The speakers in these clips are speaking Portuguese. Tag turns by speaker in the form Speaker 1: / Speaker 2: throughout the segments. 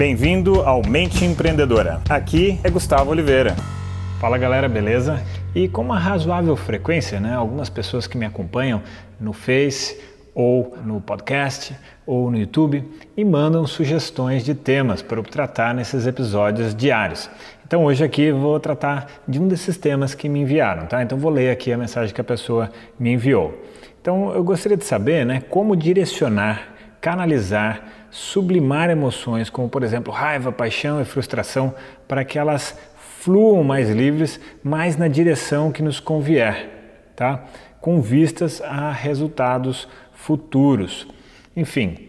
Speaker 1: Bem-vindo ao Mente Empreendedora. Aqui é Gustavo Oliveira. Fala galera, beleza? E com uma razoável frequência, né, algumas pessoas que me acompanham no Face ou no podcast ou no YouTube me mandam sugestões de temas para eu tratar nesses episódios diários. Então hoje aqui vou tratar de um desses temas que me enviaram, tá? Então vou ler aqui a mensagem que a pessoa me enviou. Então eu gostaria de saber, né, como direcionar, canalizar sublimar emoções, como por exemplo raiva, paixão e frustração, para que elas fluam mais livres, mais na direção que nos convier, tá? com vistas a resultados futuros. Enfim,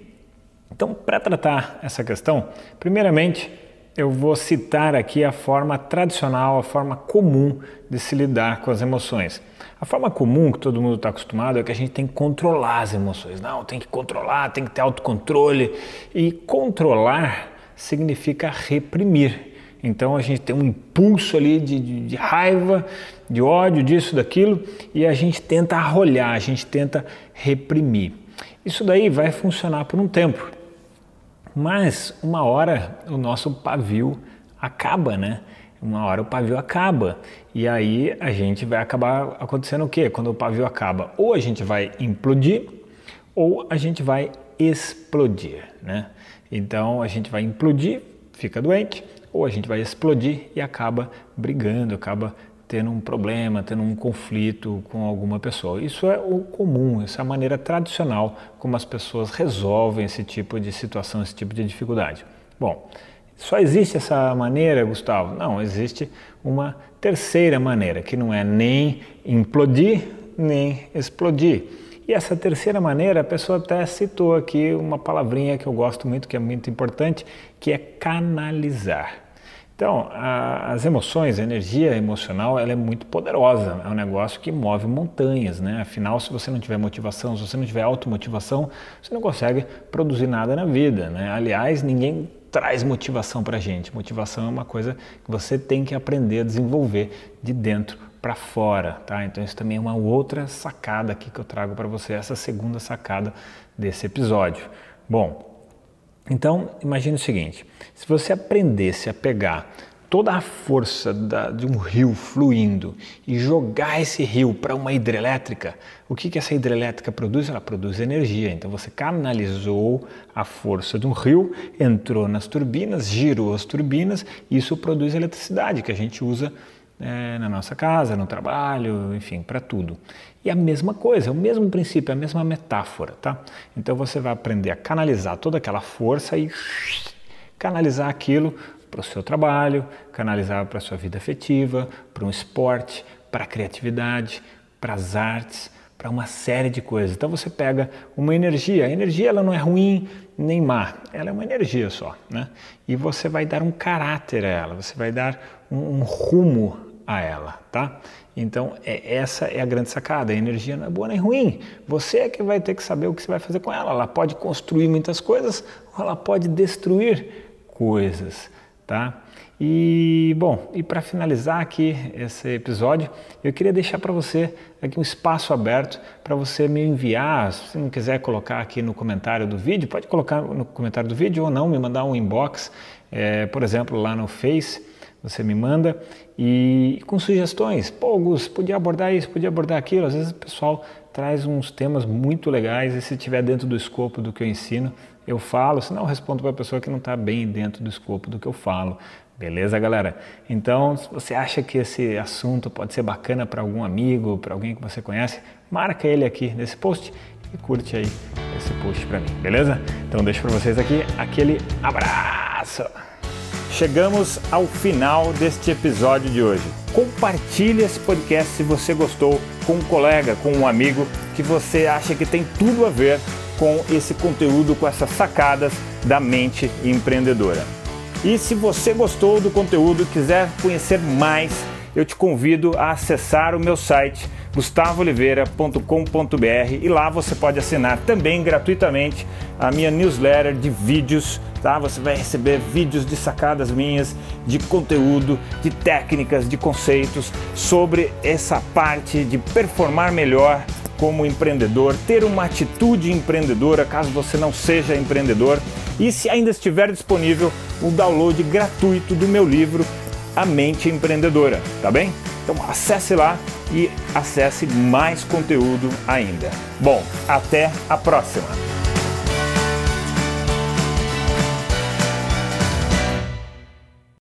Speaker 1: então, para tratar essa questão, primeiramente eu vou citar aqui a forma tradicional, a forma comum de se lidar com as emoções. A forma comum que todo mundo está acostumado é que a gente tem que controlar as emoções. Não, tem que controlar, tem que ter autocontrole. E controlar significa reprimir. Então a gente tem um impulso ali de, de, de raiva, de ódio, disso, daquilo, e a gente tenta arrolhar, a gente tenta reprimir. Isso daí vai funcionar por um tempo. Mas uma hora o nosso pavio acaba, né? Uma hora o pavio acaba e aí a gente vai acabar acontecendo o quê? Quando o pavio acaba, ou a gente vai implodir ou a gente vai explodir, né? Então a gente vai implodir, fica doente, ou a gente vai explodir e acaba brigando, acaba tendo um problema, tendo um conflito com alguma pessoa. Isso é o comum, essa é a maneira tradicional como as pessoas resolvem esse tipo de situação, esse tipo de dificuldade. Bom, só existe essa maneira, Gustavo? Não, existe uma terceira maneira, que não é nem implodir, nem explodir. E essa terceira maneira, a pessoa até citou aqui uma palavrinha que eu gosto muito, que é muito importante, que é canalizar. Então, a, as emoções, a energia emocional, ela é muito poderosa. É um negócio que move montanhas, né? Afinal, se você não tiver motivação, se você não tiver automotivação, você não consegue produzir nada na vida, né? Aliás, ninguém traz motivação para a gente. Motivação é uma coisa que você tem que aprender a desenvolver de dentro para fora, tá? Então isso também é uma outra sacada aqui que eu trago para você, essa segunda sacada desse episódio. Bom, então, imagine o seguinte: se você aprendesse a pegar toda a força da, de um rio fluindo e jogar esse rio para uma hidrelétrica, o que, que essa hidrelétrica produz? Ela produz energia. Então você canalizou a força de um rio, entrou nas turbinas, girou as turbinas, e isso produz eletricidade que a gente usa é, na nossa casa, no trabalho, enfim, para tudo. E a mesma coisa, é o mesmo princípio, é a mesma metáfora, tá? Então você vai aprender a canalizar toda aquela força e canalizar aquilo para o seu trabalho, canalizar para a sua vida afetiva, para um esporte, para a criatividade, para as artes, para uma série de coisas. Então você pega uma energia, a energia ela não é ruim nem má, ela é uma energia só, né? E você vai dar um caráter a ela, você vai dar um, um rumo a ela, tá? Então, é, essa é a grande sacada. A energia não é boa nem ruim. Você é que vai ter que saber o que você vai fazer com ela. Ela pode construir muitas coisas ou ela pode destruir coisas, tá? E bom, e para finalizar aqui esse episódio, eu queria deixar para você aqui um espaço aberto para você me enviar, se não quiser colocar aqui no comentário do vídeo, pode colocar no comentário do vídeo ou não, me mandar um inbox, é, por exemplo, lá no Face, você me manda e com sugestões. Pô, Gus, podia abordar isso, podia abordar aquilo. Às vezes o pessoal traz uns temas muito legais e se estiver dentro do escopo do que eu ensino, eu falo, senão eu respondo para a pessoa que não está bem dentro do escopo do que eu falo. Beleza, galera? Então, se você acha que esse assunto pode ser bacana para algum amigo, para alguém que você conhece, marca ele aqui nesse post e curte aí esse post para mim, beleza? Então, deixo para vocês aqui aquele abraço. Chegamos ao final deste episódio de hoje. Compartilhe esse podcast se você gostou com um colega, com um amigo que você acha que tem tudo a ver com esse conteúdo, com essas sacadas da mente empreendedora. E se você gostou do conteúdo e quiser conhecer mais, eu te convido a acessar o meu site gustavooliveira.com.br e lá você pode assinar também gratuitamente a minha newsletter de vídeos, tá? Você vai receber vídeos de sacadas minhas, de conteúdo, de técnicas, de conceitos sobre essa parte de performar melhor como empreendedor, ter uma atitude empreendedora caso você não seja empreendedor e se ainda estiver disponível o download gratuito do meu livro A Mente Empreendedora, tá bem? Então acesse lá e acesse mais conteúdo ainda. Bom, até a próxima!